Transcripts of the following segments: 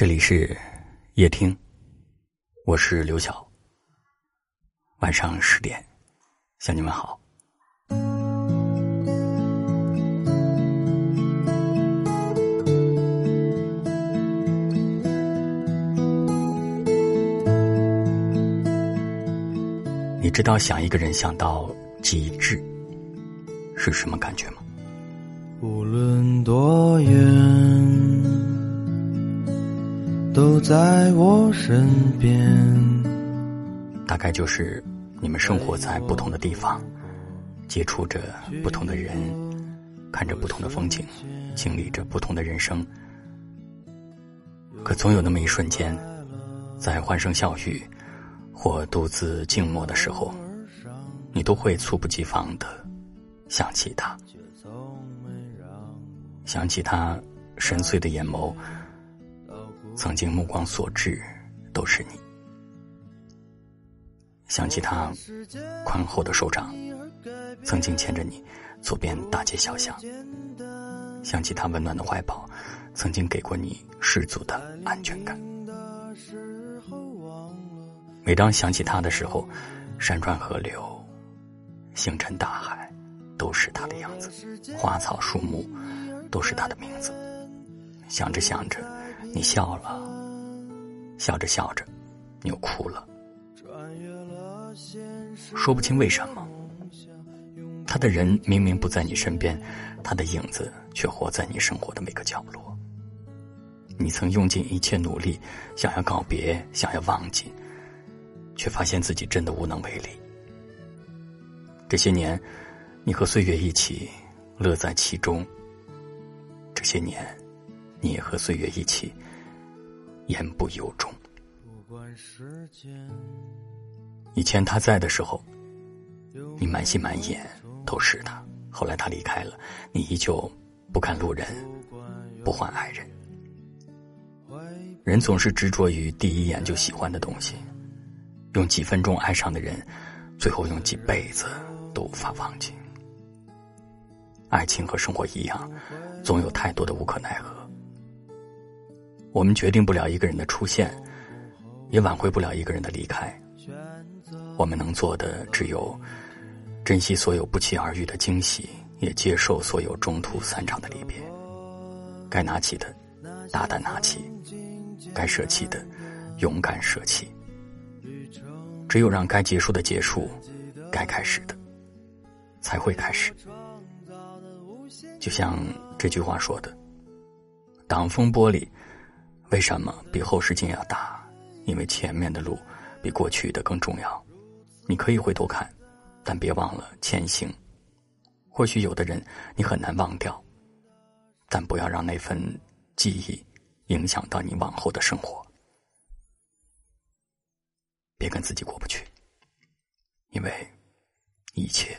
这里是夜听，我是刘晓。晚上十点，向你们好。你知道想一个人想到极致是什么感觉吗？无论多远。都在我身边。大概就是你们生活在不同的地方，接触着不同的人，看着不同的风景，经历着不同的人生。可总有那么一瞬间，在欢声笑语或独自静默的时候，你都会猝不及防的想起他，想起他深邃的眼眸。曾经目光所至，都是你。想起他宽厚的手掌，曾经牵着你走遍大街小巷；想起他温暖的怀抱，曾经给过你十足的安全感。每当想起他的时候，山川河流、星辰大海，都是他的样子；花草树木，都是他的名字。想着想着。你笑了，笑着笑着，你又哭了，说不清为什么。他的人明明不在你身边，他的影子却活在你生活的每个角落。你曾用尽一切努力，想要告别，想要忘记，却发现自己真的无能为力。这些年，你和岁月一起乐在其中。这些年。你也和岁月一起言不由衷。以前他在的时候，你满心满眼都是他；后来他离开了，你依旧不看路人，不换爱人。人总是执着于第一眼就喜欢的东西，用几分钟爱上的人，最后用几辈子都无法忘记。爱情和生活一样，总有太多的无可奈何。我们决定不了一个人的出现，也挽回不了一个人的离开。我们能做的只有珍惜所有不期而遇的惊喜，也接受所有中途散场的离别。该拿起的，大胆拿起；该舍弃的，勇敢舍弃。只有让该结束的结束，该开始的才会开始。就像这句话说的：“挡风玻璃。”为什么比后视镜要大？因为前面的路比过去的更重要。你可以回头看，但别忘了前行。或许有的人你很难忘掉，但不要让那份记忆影响到你往后的生活。别跟自己过不去，因为一切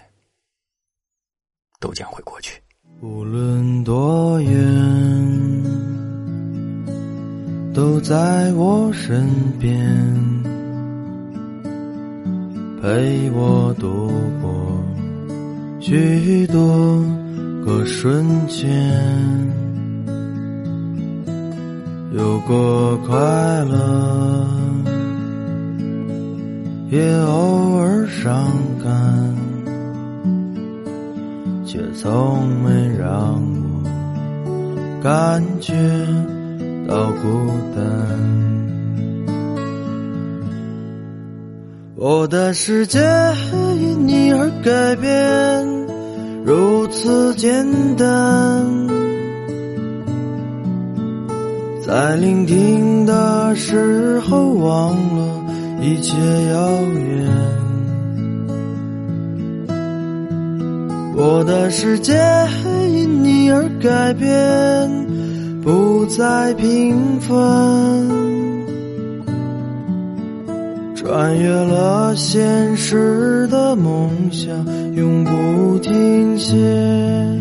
都将会过去。无论多远。都在我身边，陪我度过许多个瞬间，有过快乐，也偶尔伤感，却从没让我感觉。到孤单，我的世界因你而改变，如此简单。在聆听的时候，忘了一切遥远。我的世界因你而改变。不再平凡，穿越了现实的梦想，永不停歇。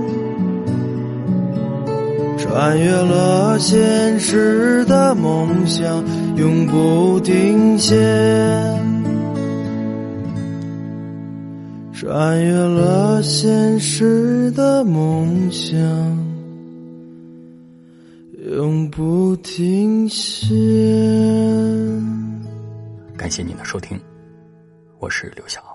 穿越了现实的梦想，永不停歇。穿越了现实的梦想，永不停歇。感谢您的收听，我是刘晓。